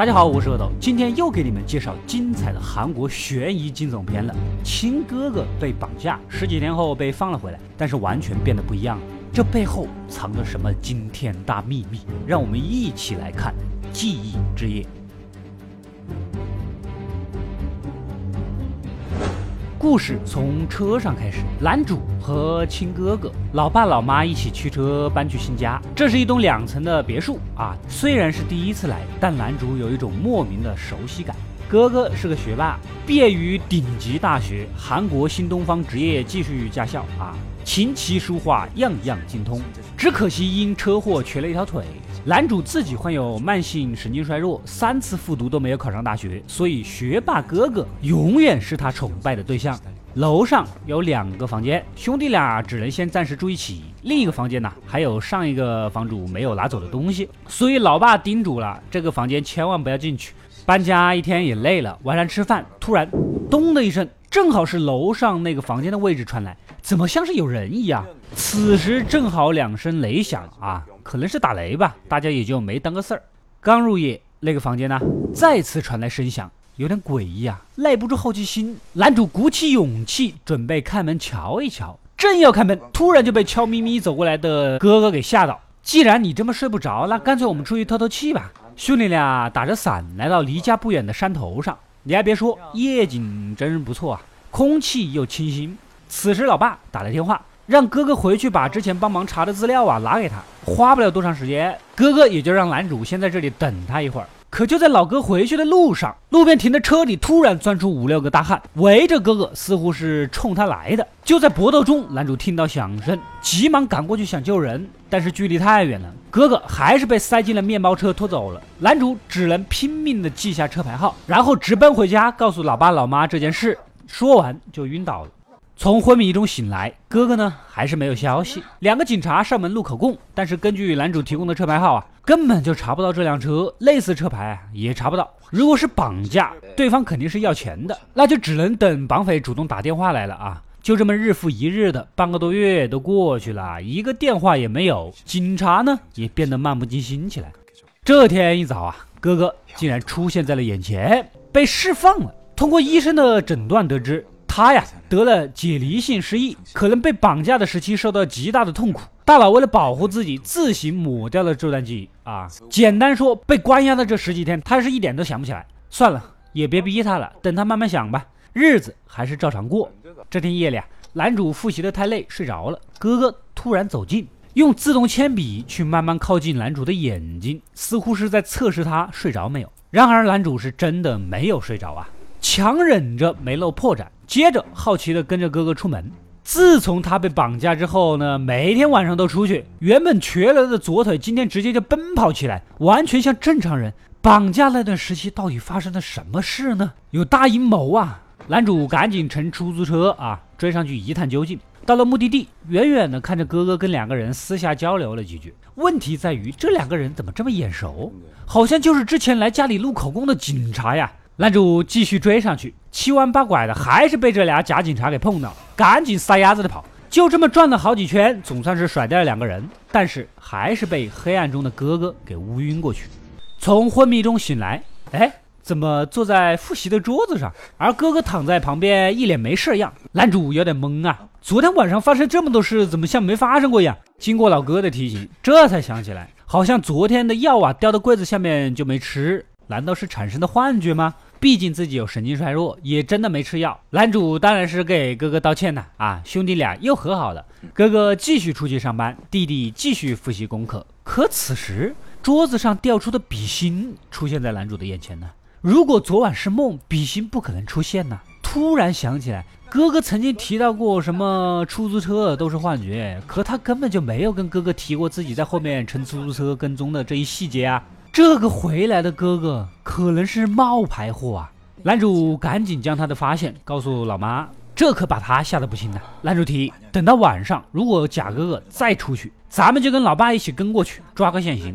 大家好，我是阿斗，今天又给你们介绍精彩的韩国悬疑惊悚片了。亲哥哥被绑架，十几天后被放了回来，但是完全变得不一样了。这背后藏着什么惊天大秘密？让我们一起来看《记忆之夜》。故事从车上开始，男主和亲哥哥、老爸老妈一起驱车搬去新家。这是一栋两层的别墅啊，虽然是第一次来，但男主有一种莫名的熟悉感。哥哥是个学霸，毕业于顶级大学韩国新东方职业技术驾校啊，琴棋书画样样精通，只可惜因车祸瘸了一条腿。男主自己患有慢性神经衰弱，三次复读都没有考上大学，所以学霸哥哥永远是他崇拜的对象。楼上有两个房间，兄弟俩只能先暂时住一起。另一个房间呢，还有上一个房主没有拿走的东西，所以老爸叮嘱了，这个房间千万不要进去。搬家一天也累了，晚上吃饭，突然咚的一声，正好是楼上那个房间的位置传来，怎么像是有人一样？此时正好两声雷响啊。可能是打雷吧，大家也就没当个事儿。刚入夜，那个房间呢，再次传来声响，有点诡异啊。耐不住好奇心，男主鼓起勇气准备开门瞧一瞧。正要开门，突然就被悄咪咪走过来的哥哥给吓到。既然你这么睡不着，那干脆我们出去透透气吧。兄弟俩打着伞来到离家不远的山头上，你还别说，夜景真是不错啊，空气又清新。此时，老爸打来电话。让哥哥回去把之前帮忙查的资料啊拿给他，花不了多长时间，哥哥也就让男主先在这里等他一会儿。可就在老哥回去的路上，路边停的车里突然钻出五六个大汉，围着哥哥，似乎是冲他来的。就在搏斗中，男主听到响声，急忙赶过去想救人，但是距离太远了，哥哥还是被塞进了面包车拖走了。男主只能拼命的记下车牌号，然后直奔回家，告诉老爸老妈这件事。说完就晕倒了。从昏迷中醒来，哥哥呢还是没有消息。两个警察上门录口供，但是根据男主提供的车牌号啊，根本就查不到这辆车，类似车牌也查不到。如果是绑架，对方肯定是要钱的，那就只能等绑匪主动打电话来了啊！就这么日复一日的，半个多月都过去了，一个电话也没有，警察呢也变得漫不经心起来。这天一早啊，哥哥竟然出现在了眼前，被释放了。通过医生的诊断得知。他呀得了解离性失忆，可能被绑架的时期受到极大的痛苦，大脑为了保护自己，自行抹掉了这段记忆啊。简单说，被关押的这十几天，他是一点都想不起来。算了，也别逼他了，等他慢慢想吧。日子还是照常过。这天夜里啊，男主复习的太累，睡着了。哥哥突然走近，用自动铅笔去慢慢靠近男主的眼睛，似乎是在测试他睡着没有。然而男主是真的没有睡着啊，强忍着没露破绽。接着好奇地跟着哥哥出门。自从他被绑架之后呢，每天晚上都出去。原本瘸了的左腿，今天直接就奔跑起来，完全像正常人。绑架那段时期到底发生了什么事呢？有大阴谋啊！男主赶紧乘出租车啊，追上去一探究竟。到了目的地，远远的看着哥哥跟两个人私下交流了几句。问题在于这两个人怎么这么眼熟？好像就是之前来家里录口供的警察呀。男主继续追上去，七弯八拐的，还是被这俩假警察给碰到，赶紧撒丫子的跑。就这么转了好几圈，总算是甩掉了两个人，但是还是被黑暗中的哥哥给乌晕过去。从昏迷中醒来，哎，怎么坐在复习的桌子上，而哥哥躺在旁边，一脸没事样。男主有点懵啊，昨天晚上发生这么多事，怎么像没发生过一样？经过老哥的提醒，这才想起来，好像昨天的药啊掉到柜子下面就没吃，难道是产生的幻觉吗？毕竟自己有神经衰弱，也真的没吃药。男主当然是给哥哥道歉了啊，兄弟俩又和好了。哥哥继续出去上班，弟弟继续复习功课。可此时桌子上掉出的笔芯出现在男主的眼前呢。如果昨晚是梦，笔芯不可能出现呢。突然想起来，哥哥曾经提到过什么出租车都是幻觉，可他根本就没有跟哥哥提过自己在后面乘出租车跟踪的这一细节啊。这个回来的哥哥可能是冒牌货啊！男主赶紧将他的发现告诉老妈，这可把他吓得不轻呢。男主提议，等到晚上，如果假哥哥再出去，咱们就跟老爸一起跟过去，抓个现行。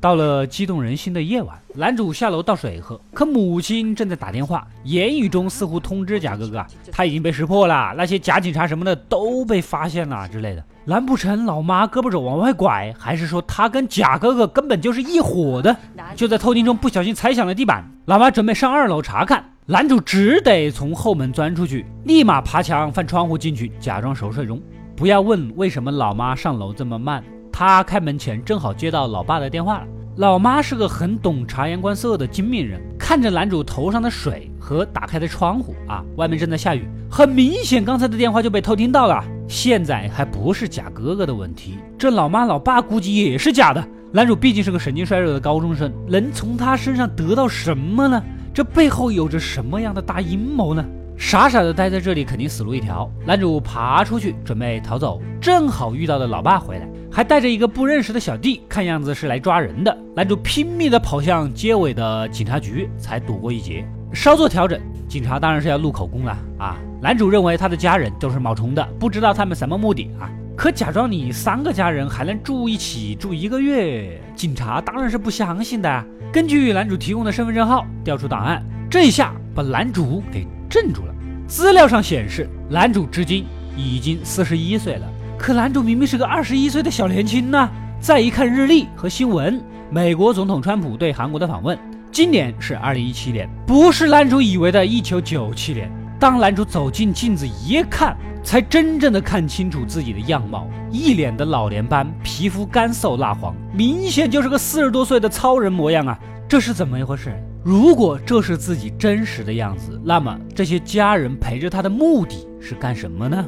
到了激动人心的夜晚，男主下楼倒水喝，可母亲正在打电话，言语中似乎通知假哥哥他已经被识破了，那些假警察什么的都被发现了之类的。难不成老妈胳膊肘往外拐，还是说他跟贾哥哥根本就是一伙的？就在偷听中不小心踩响了地板，老妈准备上二楼查看，男主只得从后门钻出去，立马爬墙翻窗户进去，假装熟睡中。不要问为什么老妈上楼这么慢，他开门前正好接到老爸的电话了。老妈是个很懂察言观色的精明人，看着男主头上的水和打开的窗户啊，外面正在下雨，很明显刚才的电话就被偷听到了。现在还不是假哥哥的问题，这老妈老爸估计也是假的。男主毕竟是个神经衰弱的高中生，能从他身上得到什么呢？这背后有着什么样的大阴谋呢？傻傻的待在这里肯定死路一条。男主爬出去准备逃走，正好遇到了老爸回来。还带着一个不认识的小弟，看样子是来抓人的。男主拼命的跑向街尾的警察局，才躲过一劫。稍作调整，警察当然是要录口供了啊！男主认为他的家人都是冒充的，不知道他们什么目的啊？可假装你三个家人还能住一起住一个月，警察当然是不相信的。根据男主提供的身份证号调出档案，这一下把男主给镇住了。资料上显示，男主至今已经四十一岁了。可男主明明是个二十一岁的小年轻呢！再一看日历和新闻，美国总统川普对韩国的访问，今年是二零一七年，不是男主以为的一九九七年。当男主走进镜子一看，才真正的看清楚自己的样貌，一脸的老年斑，皮肤干瘦蜡黄，明显就是个四十多岁的超人模样啊！这是怎么一回事？如果这是自己真实的样子，那么这些家人陪着他的目的是干什么呢？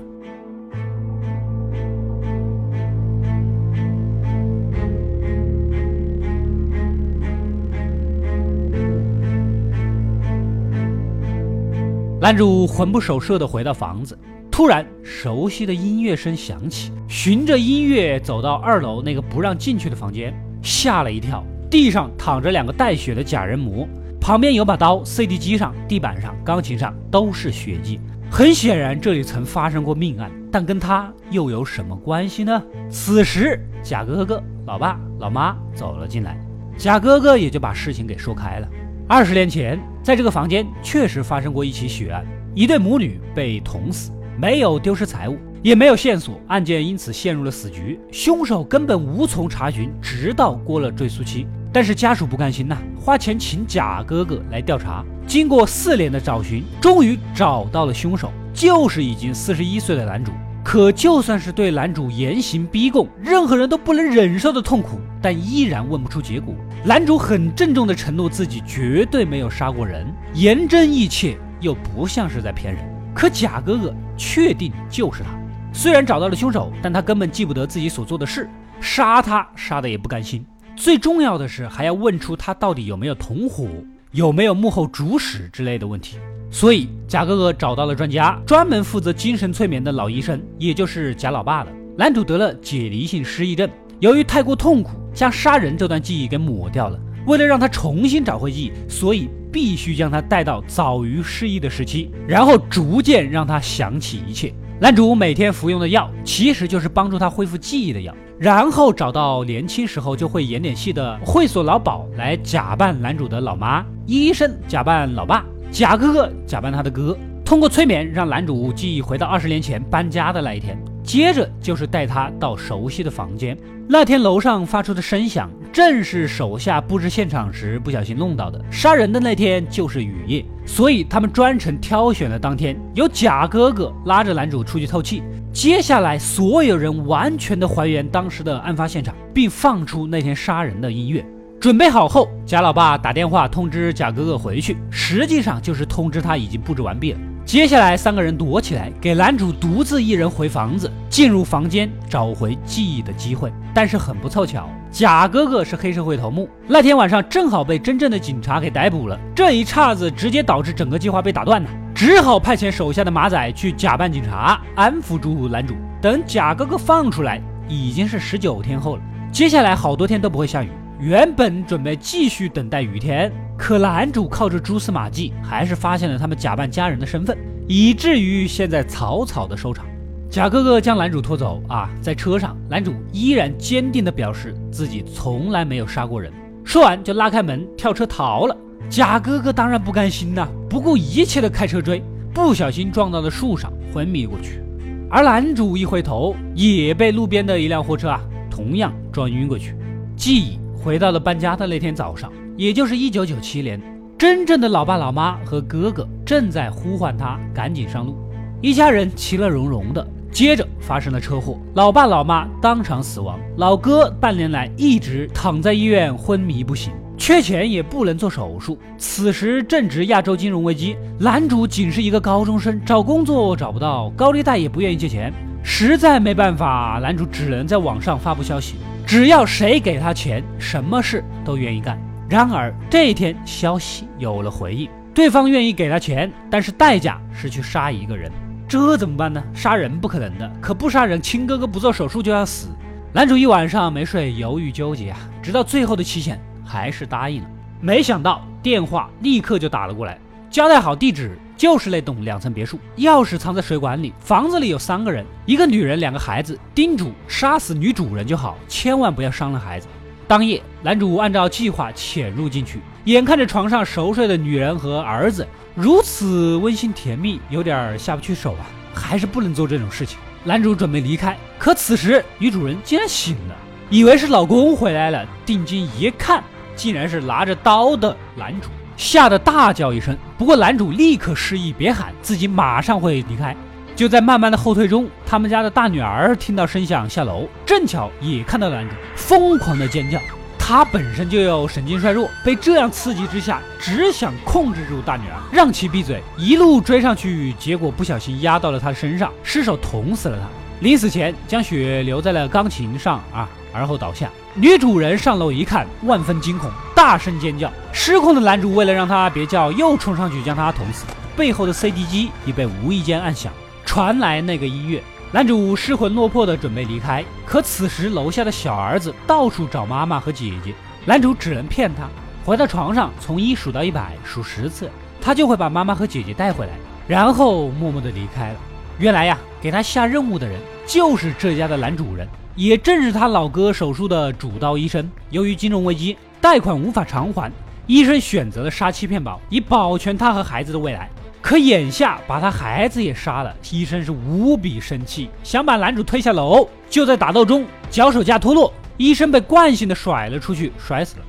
男主魂不守舍地回到房子，突然熟悉的音乐声响起，循着音乐走到二楼那个不让进去的房间，吓了一跳。地上躺着两个带血的假人模，旁边有把刀，CD 机上、地板上、钢琴上都是血迹。很显然这里曾发生过命案，但跟他又有什么关系呢？此时贾哥哥、老爸、老妈走了进来，贾哥哥也就把事情给说开了。二十年前，在这个房间确实发生过一起血案，一对母女被捅死，没有丢失财物，也没有线索，案件因此陷入了死局，凶手根本无从查询，直到过了追诉期。但是家属不甘心呐，花钱请贾哥哥来调查，经过四年的找寻，终于找到了凶手，就是已经四十一岁的男主。可就算是对男主严刑逼供，任何人都不能忍受的痛苦，但依然问不出结果。男主很郑重地承诺自己绝对没有杀过人，言真意切，又不像是在骗人。可贾哥哥确定就是他，虽然找到了凶手，但他根本记不得自己所做的事，杀他杀的也不甘心。最重要的是，还要问出他到底有没有同伙，有没有幕后主使之类的问题。所以贾哥哥找到了专家，专门负责精神催眠的老医生，也就是贾老爸了。男主得了解离性失忆症，由于太过痛苦，将杀人这段记忆给抹掉了。为了让他重新找回记忆，所以必须将他带到早于失忆的时期，然后逐渐让他想起一切。男主每天服用的药，其实就是帮助他恢复记忆的药。然后找到年轻时候就会演点戏的会所老鸨来假扮男主的老妈，医生假扮老爸。贾哥哥假扮他的哥，通过催眠让男主记忆回到二十年前搬家的那一天，接着就是带他到熟悉的房间。那天楼上发出的声响，正是手下布置现场时不小心弄到的。杀人的那天就是雨夜，所以他们专程挑选了当天，由贾哥哥拉着男主出去透气。接下来，所有人完全的还原当时的案发现场，并放出那天杀人的音乐。准备好后，贾老爸打电话通知贾哥哥回去，实际上就是通知他已经布置完毕了。接下来，三个人躲起来，给男主独自一人回房子，进入房间找回记忆的机会。但是很不凑巧，贾哥哥是黑社会头目，那天晚上正好被真正的警察给逮捕了。这一岔子直接导致整个计划被打断了，只好派遣手下的马仔去假扮警察，安抚住男主。等贾哥哥放出来，已经是十九天后了。接下来好多天都不会下雨。原本准备继续等待雨天，可男主靠着蛛丝马迹，还是发现了他们假扮家人的身份，以至于现在草草的收场。贾哥哥将男主拖走啊，在车上，男主依然坚定地表示自己从来没有杀过人。说完就拉开门跳车逃了。贾哥哥当然不甘心呐，不顾一切的开车追，不小心撞到了树上，昏迷过去。而男主一回头，也被路边的一辆货车啊，同样撞晕过去。记忆回到了搬家的那天早上，也就是一九九七年。真正的老爸老妈和哥哥正在呼唤他赶紧上路，一家人其乐融融的。接着发生了车祸，老爸老妈当场死亡，老哥半年来一直躺在医院昏迷不醒，缺钱也不能做手术。此时正值亚洲金融危机，男主仅是一个高中生，找工作找不到，高利贷也不愿意借钱，实在没办法，男主只能在网上发布消息，只要谁给他钱，什么事都愿意干。然而这一天，消息有了回应，对方愿意给他钱，但是代价是去杀一个人。这怎么办呢？杀人不可能的，可不杀人，亲哥哥不做手术就要死。男主一晚上没睡，犹豫纠结啊，直到最后的期限，还是答应了。没想到电话立刻就打了过来，交代好地址，就是那栋两层别墅，钥匙藏在水管里，房子里有三个人，一个女人，两个孩子，叮嘱杀死女主人就好，千万不要伤了孩子。当夜，男主按照计划潜入进去，眼看着床上熟睡的女人和儿子，如此温馨甜蜜，有点下不去手啊，还是不能做这种事情。男主准备离开，可此时女主人竟然醒了，以为是老公回来了，定睛一看，竟然是拿着刀的男主，吓得大叫一声。不过男主立刻示意别喊，自己马上会离开。就在慢慢的后退中，他们家的大女儿听到声响下楼，正巧也看到男主疯狂的尖叫。他本身就有神经衰弱，被这样刺激之下，只想控制住大女儿，让其闭嘴，一路追上去，结果不小心压到了她身上，失手捅死了她。临死前将血留在了钢琴上啊，而后倒下。女主人上楼一看，万分惊恐，大声尖叫。失控的男主为了让她别叫，又冲上去将她捅死。背后的 CD 机已被无意间按响。传来那个音乐，男主失魂落魄的准备离开，可此时楼下的小儿子到处找妈妈和姐姐，男主只能骗他，回到床上从一数到一百，数十次，他就会把妈妈和姐姐带回来，然后默默的离开了。原来呀，给他下任务的人就是这家的男主人，也正是他老哥手术的主刀医生。由于金融危机，贷款无法偿还，医生选择了杀妻骗保，以保全他和孩子的未来。可眼下把他孩子也杀了，医生是无比生气，想把男主推下楼。就在打斗中，脚手架脱落，医生被惯性的甩了出去，摔死了。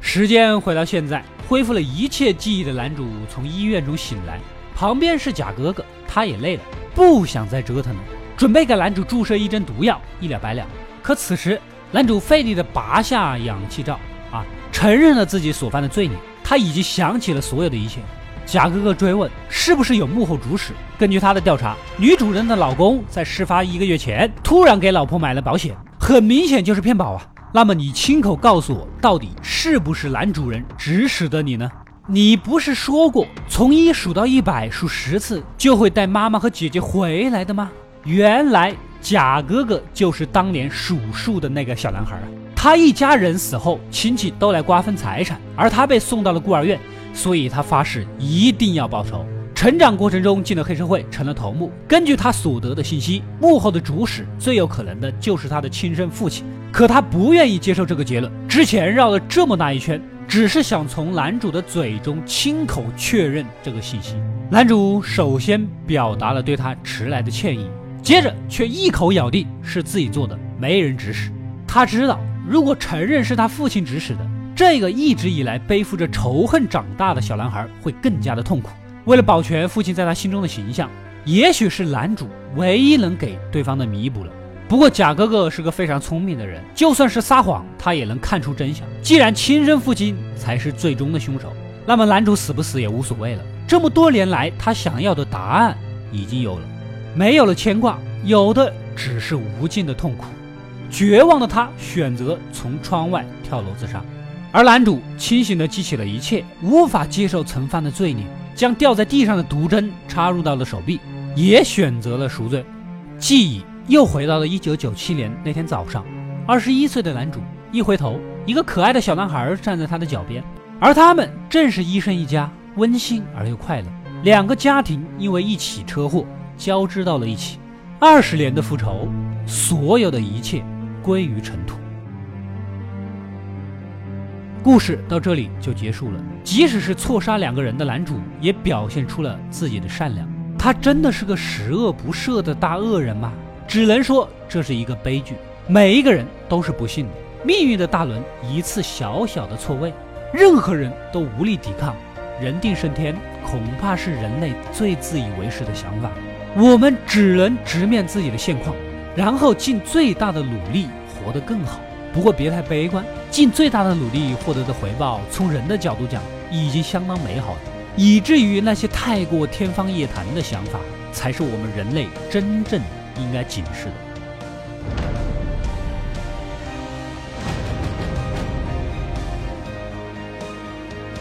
时间回到现在，恢复了一切记忆的男主从医院中醒来，旁边是假哥哥，他也累了，不想再折腾了，准备给男主注射一针毒药，一了百了。可此时，男主费力的拔下氧气罩，啊，承认了自己所犯的罪孽，他已经想起了所有的一切。贾哥哥追问是不是有幕后主使？根据他的调查，女主人的老公在事发一个月前突然给老婆买了保险，很明显就是骗保啊。那么你亲口告诉我，到底是不是男主人指使的你呢？你不是说过从一数到一百数十次就会带妈妈和姐姐回来的吗？原来贾哥哥就是当年数数的那个小男孩啊。他一家人死后，亲戚都来瓜分财产，而他被送到了孤儿院。所以他发誓一定要报仇。成长过程中进了黑社会，成了头目。根据他所得的信息，幕后的主使最有可能的就是他的亲生父亲。可他不愿意接受这个结论。之前绕了这么大一圈，只是想从男主的嘴中亲口确认这个信息。男主首先表达了对他迟来的歉意，接着却一口咬定是自己做的，没人指使。他知道，如果承认是他父亲指使的。这个一直以来背负着仇恨长大的小男孩会更加的痛苦。为了保全父亲在他心中的形象，也许是男主唯一能给对方的弥补了。不过贾哥哥是个非常聪明的人，就算是撒谎，他也能看出真相。既然亲生父亲才是最终的凶手，那么男主死不死也无所谓了。这么多年来，他想要的答案已经有了，没有了牵挂，有的只是无尽的痛苦。绝望的他选择从窗外跳楼自杀。而男主清醒地记起了一切，无法接受曾犯的罪孽，将掉在地上的毒针插入到了手臂，也选择了赎罪。记忆又回到了一九九七年那天早上，二十一岁的男主一回头，一个可爱的小男孩站在他的脚边，而他们正是医生一家，温馨而又快乐。两个家庭因为一起车祸交织到了一起，二十年的复仇，所有的一切归于尘土。故事到这里就结束了。即使是错杀两个人的男主，也表现出了自己的善良。他真的是个十恶不赦的大恶人吗？只能说这是一个悲剧。每一个人都是不幸的，命运的大轮一次小小的错位，任何人都无力抵抗。人定胜天，恐怕是人类最自以为是的想法。我们只能直面自己的现况，然后尽最大的努力活得更好。不过别太悲观，尽最大的努力获得的回报，从人的角度讲，已经相当美好了。以至于那些太过天方夜谭的想法，才是我们人类真正应该警示的。